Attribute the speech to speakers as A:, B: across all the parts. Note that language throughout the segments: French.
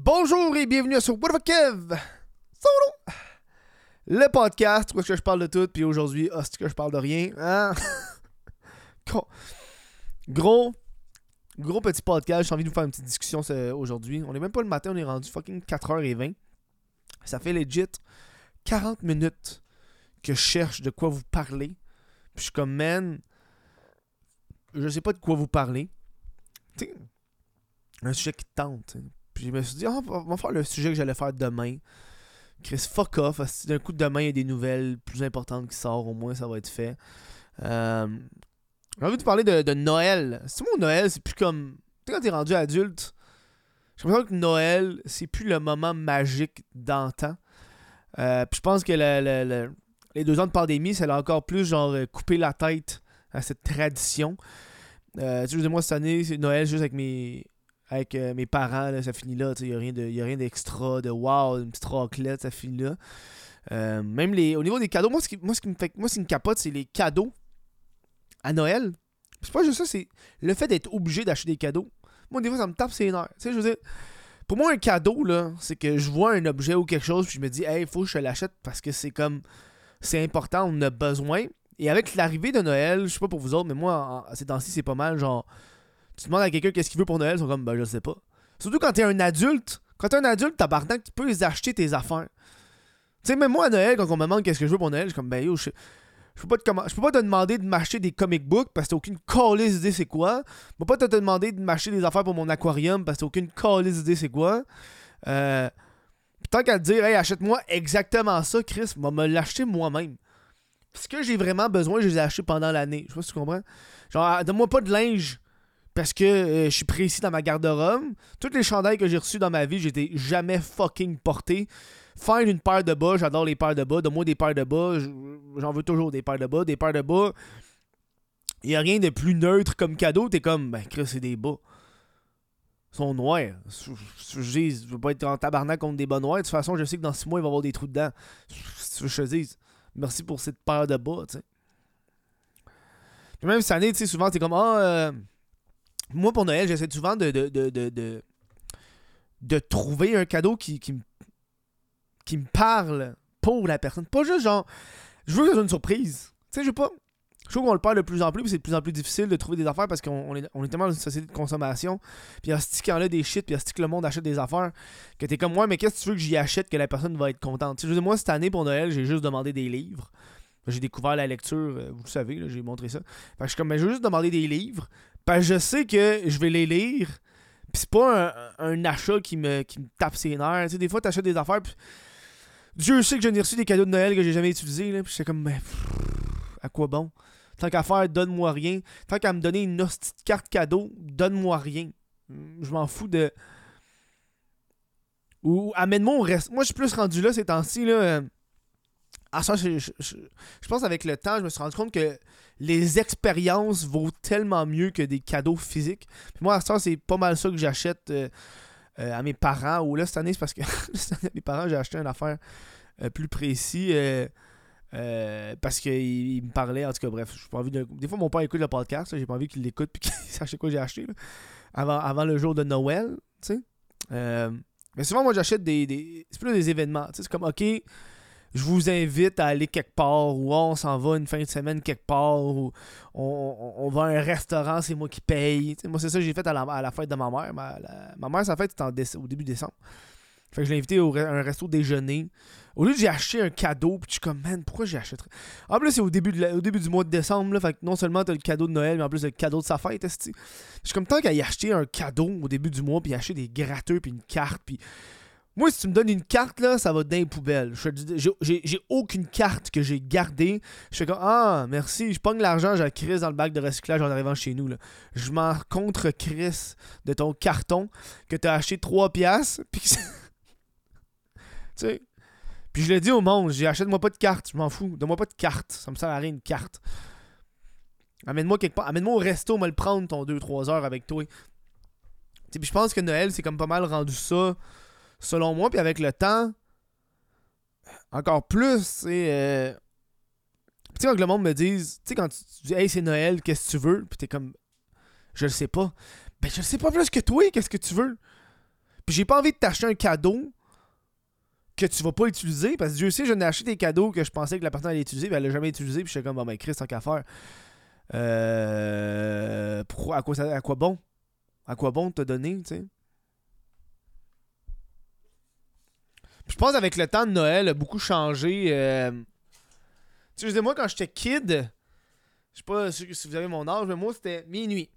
A: Bonjour et bienvenue sur What the Kev Solo Le podcast où est-ce que je parle de tout, puis aujourd'hui, oh, c'est que je parle de rien. Hein? gros, gros petit podcast, j'ai envie de vous faire une petite discussion aujourd'hui. On est même pas le matin, on est rendu fucking 4h20. Ça fait legit 40 minutes que je cherche de quoi vous parler. Puis je suis comme, man, je sais pas de quoi vous parler. Tu un sujet qui tente. Puis je me suis dit, oh, on va faire le sujet que j'allais faire demain. Chris, fuck off. D'un coup, demain, il y a des nouvelles plus importantes qui sortent. Au moins, ça va être fait. Euh, j'ai envie de parler de, Noël. C'est mon Noël, c'est plus comme. Tu sais, quand t'es rendu adulte, j'ai l'impression que Noël, c'est plus le moment magique d'antan. Euh, puis je pense que les deux ans de pandémie, ça a encore plus genre coupé la tête à cette tradition. Euh, tu sais, moi, cette année, c'est Noël juste avec mes, avec euh, mes parents, ça finit là. Il n'y a rien d'extra, de, wow, une petite raclette, ça finit là. Euh, même les, au niveau des cadeaux, moi, ce qui, moi, ce qui me fait, moi, capote, c'est les cadeaux à Noël. C'est pas juste ça, c'est le fait d'être obligé d'acheter des cadeaux. Moi, des fois, ça me tape ses nerfs. Tu sais, je veux dire, pour moi, un cadeau, là, c'est que je vois un objet ou quelque chose, puis je me dis, hey, il faut que je l'achète parce que c'est comme, c'est important, on en a besoin. Et avec l'arrivée de Noël, je sais pas pour vous autres, mais moi, ces temps-ci, c'est pas mal, genre, tu demandes à quelqu'un qu'est-ce qu'il veut pour Noël, ils sont comme, ben, je sais pas. Surtout quand t'es un adulte. Quand t'es un adulte, tabarnak, tu peux les acheter tes affaires. Tu sais, même moi à Noël, quand on me demande qu'est-ce que je veux pour Noël, je suis comme, ben yo, je, je peux, pas te, je peux pas te demander de m'acheter des comic books parce que t'as aucune calice idée c'est quoi. Je peux pas te, demander de m'acheter des affaires pour mon aquarium parce que t'as aucune calice idée c'est quoi. Euh, tant qu'à te dire, hey, achète-moi exactement ça, Chris, va me l'acheter moi-même. Ce que j'ai vraiment besoin, je les ai achetés pendant l'année. Je sais pas si tu comprends. Genre, donne-moi pas de linge parce que euh, je suis précis dans ma garde-robe. Toutes les chandails que j'ai reçus dans ma vie, j'étais jamais fucking porté. Faire une paire de bas, j'adore les paires de bas. Donne-moi des paires de bas, j'en veux toujours des paires de bas. Des paires de bas, il n'y a rien de plus neutre comme cadeau. T'es comme, ben, c'est des bas. Ils sont noirs. Je, veux pas être en tabarnak contre des bas noirs. De toute façon, je sais que dans six mois, il va y avoir des trous dedans. Je te dise, merci pour cette paire de bas, tu sais. même cette année, tu sais, souvent, t'es comme, ah, euh, moi, pour Noël, j'essaie souvent de, de, de, de, trouver un cadeau qui, qui, qui me parle pour la personne. Pas juste genre, je veux que ce soit une surprise. Tu sais, je veux pas. Je trouve qu'on le parle de plus en plus, puis c'est de plus en plus difficile de trouver des affaires parce qu'on est, on est tellement dans une société de consommation. Puis a ce là des shit, puis ce que le monde achète des affaires, que t'es comme moi, mais qu'est-ce que tu veux que j'y achète que la personne va être contente? Je veux moi, cette année pour Noël, j'ai juste demandé des livres. J'ai découvert la lecture, euh, vous le savez, j'ai montré ça. Fait que je suis comme, mais je veux juste demander des livres. Parce je sais que je vais les lire. Puis c'est pas un, achat qui me, qui me tape ses nerfs. Tu sais, des fois, t'achètes des affaires. Puis Dieu sait que j'en ai reçu des cadeaux de Noël que j'ai jamais utilisés. Là, puis c'est comme, mais à quoi bon? Tant qu'à faire, donne-moi rien. Tant qu'à me donner une hostie carte cadeau, donne-moi rien. Je m'en fous de. Ou amène-moi au reste. Moi, je suis plus rendu là ces temps-ci. Là. Ah, ça, je, je, pense avec le temps, je me suis rendu compte que les expériences vaut tellement mieux que des cadeaux physiques. Puis moi, à ça, c'est pas mal ça que j'achète euh, euh, à mes parents. Ou là, cette année, c'est parce que mes parents, j'ai acheté une affaire euh, plus précis. parce qu'il me parlait, en tout cas, bref, j'ai pas envie de... Des fois, mon père écoute le podcast, j'ai pas envie qu'il l'écoute puis qu'il sache quoi j'ai acheté avant, avant le jour de Noël, tu sais. mais souvent, moi, j'achète des, des... C'est plus des événements, tu sais, c'est comme, ok, je vous invite à aller quelque part ou on s'en va une fin de semaine quelque part ou on, va à un restaurant, c'est moi qui paye. moi, c'est ça que j'ai fait à la, fête de ma mère. Ma, mère, sa fête, c'était au début décembre. Fait que je l'ai invité au, à un resto déjeuner. Au lieu de j'ai acheté un cadeau, puis je suis comme, man, pourquoi j'ai acheté En plus, c'est au début, au début du mois de décembre, là, fait que non seulement t'as le cadeau de Noël, mais en plus le cadeau de sa fête, Je suis comme, tant qu'à y acheter un cadeau au début du mois, puis acheter des gratteux, puis une carte, puis moi, si tu me donnes une carte, là, ça va dans les poubelles. J'ai aucune carte que j'ai gardée. Je fais comme Ah, merci. Je pogne l'argent, je crise dans le bac de recyclage en arrivant chez nous. Je m'en contre Chris de ton carton que tu as acheté 3 piastres. Puis sais. Puis je l'ai dit au monde, j'ai achète-moi pas de carte, je m'en fous. Donne-moi pas de carte. Ça me sert à rien une carte. Amène-moi quelque part. Amène-moi au resto, on va le prendre ton 2-3 heures avec toi. Puis je pense que Noël, c'est comme pas mal rendu ça selon moi, puis avec le temps, encore plus. Euh... Tu sais, quand le monde me dise, tu sais, quand tu, dis, hey, c'est Noël, qu'est-ce que tu veux? Puis t'es comme, je le sais pas. Ben, je le sais pas plus que toi, qu'est-ce que tu veux? Puis j'ai pas envie de t'acheter un cadeau que tu vas pas utiliser. Parce que Dieu sait, je n'ai acheté des cadeaux que je pensais que la personne allait utiliser, mais elle l'a jamais utilisé. Puis j'étais comme, bon, ben, Chris, tant qu'à faire. Euh, pour, à, quoi à quoi bon? À quoi bon te donner, tu sais? Je pense avec le temps de Noël, a beaucoup changé. Euh... Tu sais, moi, quand j'étais kid, je sais pas si vous avez mon âge, mais moi, c'était minuit.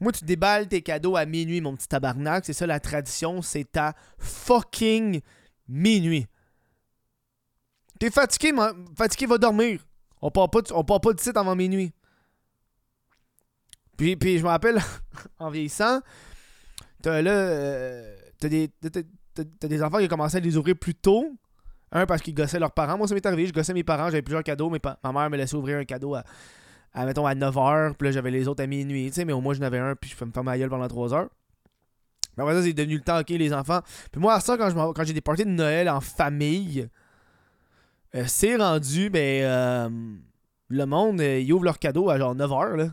A: Moi, tu déballes tes cadeaux à minuit, mon petit tabarnak. C'est ça la tradition, c'est à fucking minuit. T'es fatigué, fatigué, va dormir. On part pas, on pas de site avant minuit. Puis, puis je me rappelle, en vieillissant, t'as là, euh, t'as des, t'as des enfants qui ont commencé à les ouvrir plus tôt. Un, parce qu'ils gossaient leurs parents. Moi, ça m'est arrivé, je gossais mes parents, j'avais plusieurs cadeaux. Mais ma mère me laissait ouvrir un cadeau à, à à 9h. Puis là, j'avais les autres à minuit, tu sais. Mais au moins, j'en avais un, puis je peux me faire ma gueule pendant 3 h Mais après ça, c'est devenu le temps, ok, les enfants. Puis moi, à ça, quand, j'ai des parties de Noël en famille, euh, c'est rendu, ben, euh, le monde, euh, ils ouvrent leurs cadeaux à genre 9h, là.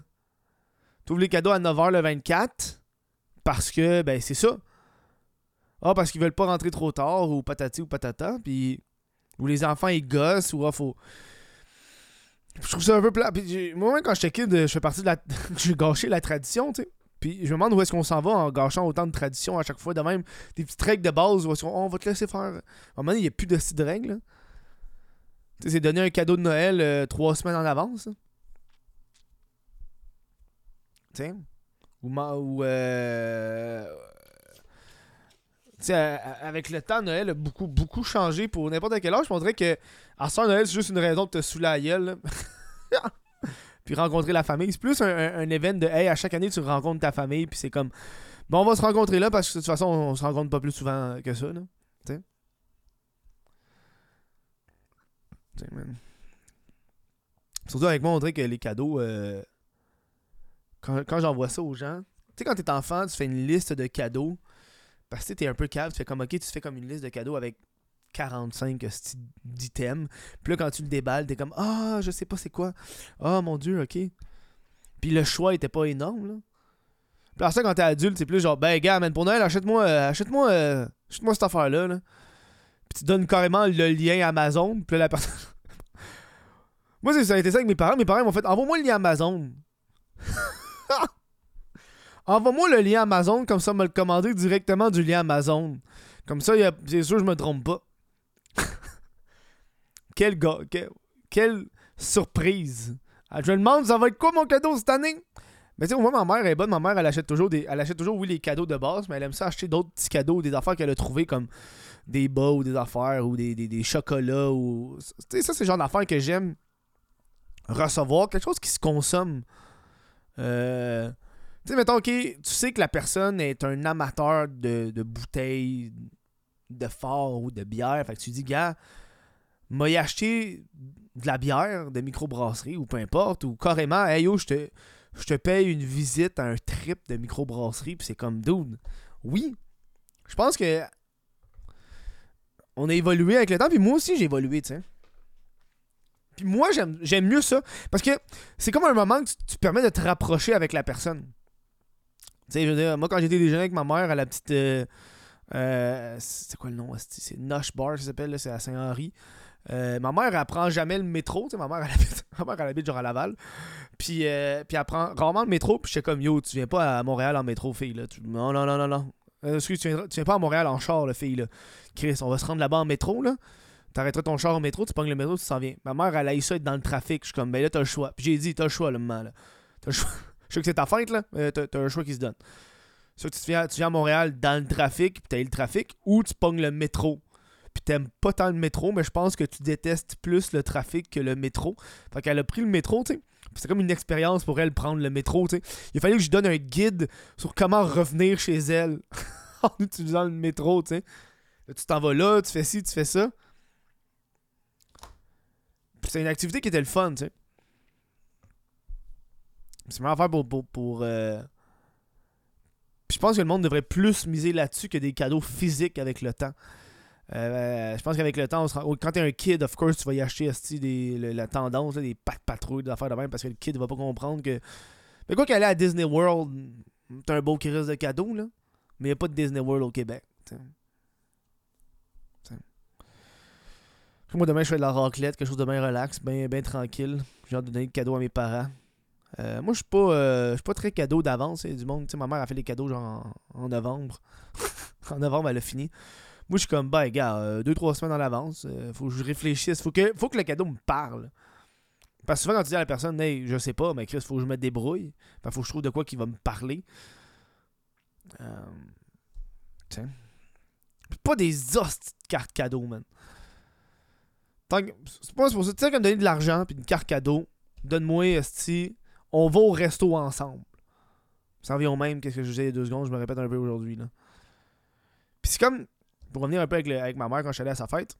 A: Tu ouvres les cadeaux à 9h le 24, parce que, ben, c'est ça. Ah, parce qu'ils veulent pas rentrer trop tard, ou patati ou patata, puis. Ou les enfants, ils gossent, ou ah, faut. Je trouve ça un peu plat. Puis, moi, quand j'étais kid, je fais partie de la. j'ai gâché la tradition, tu sais. Puis je me demande où est-ce qu'on s'en va en gâchant autant de traditions à chaque fois, de même des petites règles de base où on, va te laisser faire. À un moment il n'y a plus de, de règles. Tu sais, c'est donner un cadeau de Noël euh, trois semaines en avance. Tu sais? Ou. ou euh, avec le temps, Noël a beaucoup, beaucoup changé pour n'importe quel âge. Je montrais que à ce Noël, c'est juste une raison de te saouler la gueule. puis rencontrer la famille. C'est plus un, un, événement de hey, à chaque année, tu rencontres ta famille. Puis c'est comme bon, on va se rencontrer là parce que de toute façon, on, se rencontre pas plus souvent que ça. Là. T'sais? Surtout avec moi, on dirait que les cadeaux. Euh, quand, quand j'envoie ça aux gens, tu sais, quand t'es enfant, tu fais une liste de cadeaux. Parce que t'es un peu cave, tu fais comme ok, tu fais comme une liste de cadeaux avec 45 d'items. Puis là, quand tu le déballes, t'es comme Ah, je sais pas c'est quoi. Ah, mon dieu, ok. Puis le choix était pas énorme, là. Puis après ça, quand t'es adulte, c'est plus genre Ben, gars, man, pour Noël, achète-moi euh, achète-moi euh, achète-moi cette affaire-là. Là. Puis tu donnes carrément le lien Amazon. Puis là, la personne. Moi, ça a été ça avec mes parents. Mes parents m'ont fait Envoie-moi le lien Amazon. Envoie-moi le lien Amazon, comme ça, me le commander directement du lien Amazon. Comme ça, c'est sûr, je me trompe pas. quel gars, quelle surprise. Ah, je me demande, ça va être quoi mon cadeau cette année? Mais tu sais, moi, ma mère est bonne. Ma mère, elle achète toujours des. Elle achète toujours, oui, les cadeaux de base, mais elle aime ça acheter d'autres petits cadeaux, des affaires qu'elle a trouvées comme des bas ou des affaires ou des, des, chocolats ou. Tu sais, ça, c'est le genre d'affaires que j'aime recevoir. Quelque chose qui se consomme. Euh. Tu sais, mettons, ok, tu sais que la personne est un amateur de, bouteilles de fort ou de bière. Fait que tu dis, gars, m'a acheté de la bière de microbrasserie ou peu importe, ou carrément, hey yo, je te, je te paye une visite à un trip de microbrasserie, puis c'est comme, dude, oui. Je pense que on a évolué avec le temps, puis moi aussi j'ai évolué, tu sais. Puis moi, j'aime mieux ça, parce que c'est comme un moment que tu, tu permets de te rapprocher avec la personne. Tu sais, je veux dire, moi, quand j'étais déjeuner avec ma mère à la petite. Euh, euh, c'est quoi le nom C'est Nosh Bar, ça s'appelle, c'est à Saint-Henri. Euh, ma mère, elle prend jamais le métro. Tu ma mère, elle habite, ma mère, elle habite genre à Laval. Puis, puis elle prend rarement le métro. Puis j'étais comme, yo, tu viens pas à Montréal en métro, fille. Là. Non, non, non, non, non. excuse, tu viens, tu viens pas à Montréal en char, la fille. Là. Chris, on va se rendre là-bas en métro. là. T'arrêteras ton char au métro, tu pognes le métro, tu s'en viens. Ma mère, elle a eu ça être dans le trafic. Je suis comme, ben là, t'as le choix. Puis j'ai dit, t'as le choix, le moment. Là. T'as le choix. Je sais que c'est ta fête, là. Euh, t'as, un choix qui se donne. Soit tu viens, tu viens à Montréal dans le trafic, puis t'as eu le trafic, ou tu pognes le métro. Puis t'aimes pas tant le métro, mais je pense que tu détestes plus le trafic que le métro. Fait qu'elle a pris le métro, tu sais. C'est comme une expérience pour elle prendre le métro, tu sais. Il fallait que je donne un guide sur comment revenir chez elle en utilisant le métro, tu sais. Tu t'en vas là, tu fais ci, tu fais ça. c'est une activité qui était le fun, tu sais. C'est une affaire pour. pour, euh, je pense que le monde devrait plus miser là-dessus que des cadeaux physiques avec le temps. Euh, je pense qu'avec le temps, on quand t'es un kid, of course, tu vas y acheter des, la tendance, des pattes patrouilles, des affaires de même, parce que le kid va pas comprendre que. Mais quoi qu'aller à Disney World, t'as un beau crise de cadeaux, là. Mais il a pas de Disney World au Québec. Moi, demain, je fais de la raclette, quelque chose de bien relax, bien tranquille. J'ai hâte de donner le cadeau à mes parents. Euh, moi, je suis pas, euh, pas très cadeau d'avance. du monde, tu sais, ma mère a fait les cadeaux genre en, novembre. en novembre, elle a fini. Moi, je suis comme, bah, gars, 2-3 semaines en avance. euh, faut que je réfléchisse. Faut que, faut que le cadeau me parle. Parce que souvent, quand tu dis à la personne, hey, je sais pas, mais Chris, faut que je me débrouille. Fait faut que je trouve de quoi qui va me parler. Euh, tiens. Pas des hosties de cartes cadeaux, man. C'est pas pour ça. Tu sais, comme donner de l'argent puis une carte cadeau, donne-moi, esti, on va au resto ensemble. Ça revient au même, qu'est-ce que je disais il y a deux secondes, je me répète un peu aujourd'hui, là. Puis c'est comme, pour revenir un peu avec, avec ma mère quand je suis allé à sa fête,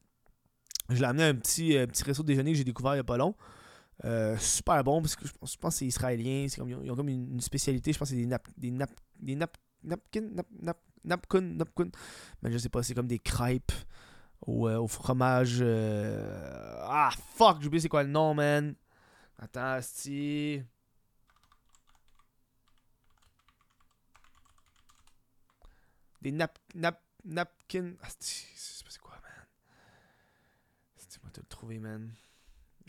A: je l'ai amené à un petit, euh, petit resto de déjeuner que j'ai découvert il y a pas long. Euh, super bon parce que je pense, que c'est israélien. C'est comme, ils, ont, comme une, spécialité. Je pense que c'est des nap, des nap, des nap, napkins, nap, nap, napkins, napkins. Mais je sais pas, c'est comme des crêpes au, euh, au fromage. Ah fuck, j'ai oublié c'est quoi le nom, man. Attends, si. Des nap, nap, napkins. Ah, c'est quoi, man? Tu vas te le trouver, man?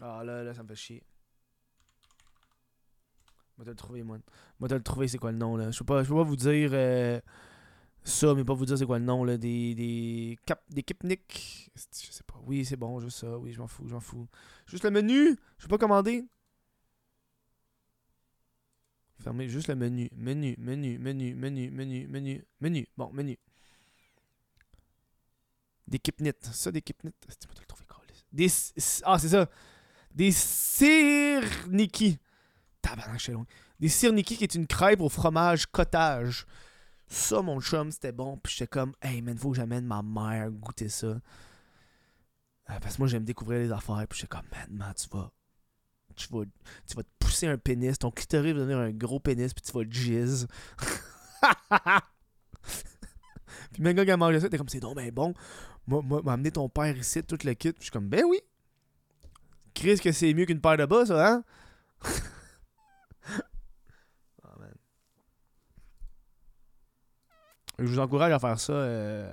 A: Ah là, là, ça me fait chier. Moi, te le trouver, moi. Moi, te le trouver, c'est quoi le nom, là? Je peux pas, pas vous dire euh, ça, mais pas vous dire c'est quoi le nom, là. Des. Des. Cap, des Kipnik. Je sais pas. Oui, c'est bon, juste ça. Oui, je m'en fous, je m'en fous. Juste le menu. Je peux pas commander. Fermez juste le menu. Menu, menu, menu, menu, menu, menu, menu. Bon, menu. Des Kipnit. Ça, des Kipnit. Tu vas te le trouver, câlisse. Des. Ah, c'est ça. Des Sirniki. Tabarnak, je loin. Des Sirniki qui est une crêpe au fromage cottage. Ça, mon chum, c'était bon. Puis j'étais comme, hey man, faut que j'amène ma mère goûter ça. Euh, parce que moi, j'aime découvrir les affaires. Puis j'étais comme, man, man, tu vas. Tu vas, tu vas te pousser un pénis. Ton clitoris va devenir un gros pénis. Puis tu vas jizz. puis même quand elle mangeait ça, t'es comme, c'est donc ben bon. M'a amené ton père ici, tout le kit. Puis je suis comme, ben oui. Chris, que c'est mieux qu'une paire de bas, ça, hein? Ah. Je vous encourage à faire ça. euh,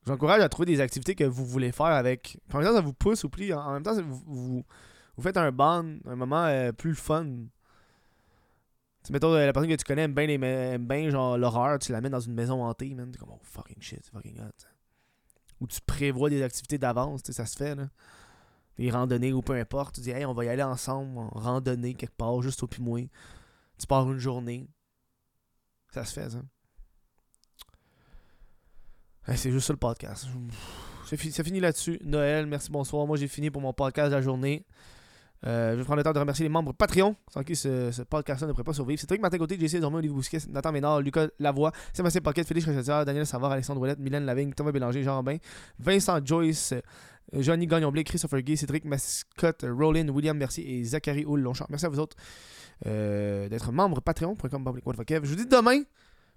A: Je vous encourage à trouver des activités que vous voulez faire avec. En même temps, ça vous pousse ou plie. En même temps, ça vous, vous faites un bond, un moment euh, plus fun. Tu mettons, euh, la personne que tu connais aime bien, aime bien genre l'horreur, tu l'amènes dans une maison hantée, man. T'es comme, oh fucking shit, fucking hot. Ou tu prévois des activités d'avance, ça se fait, là. Des randonnées ou peu importe. Tu dis, hey, on va y aller ensemble, en randonnée quelque part, juste au Pimoy. Tu pars une journée. Ça se fait, ça. C'est juste ça le podcast. C'est fini, là-dessus. Noël, merci, bonsoir. Moi, j'ai fini pour mon podcast de la journée. Euh, je vais prendre le temps de remercier les membres Patreon, sans qui ce, podcast-là ne pourrait pas survivre. C'est Trick Martin Côté, JC Dormé, Olivier Bousquet, Nathan Ménard, Lucas Lavoie, Sébastien Pocket, Félix Richetière, Daniel Savard, Alexandre Ouellette, Mylène Lavigne, Thomas Bélanger, Jean Robin, Vincent Joyce, euh, Johnny Gagnon-Blé, Christopher Gay, Cédric Mascotte, Roland, William Merci et Zachary Houle Longchamp. Merci à vous autres euh, d'être membre Patreon.com. Je vous dis demain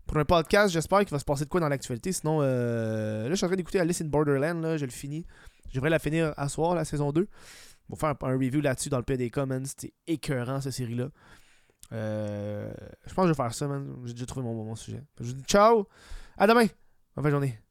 A: pour un podcast. J'espère qu'il va se passer de quoi dans l'actualité. Sinon, euh, là, je suis en train d'écouter Alice in Borderland. Je le finis. Je la finir à soir, la saison 2. On va faire un, review là-dessus dans le des Commons. C'était écœurant, cette série-là. Euh, je pense que je vais faire ça, man. J'ai déjà trouvé mon, mon sujet. Je vous dis ciao. À demain. Bonne fin de journée.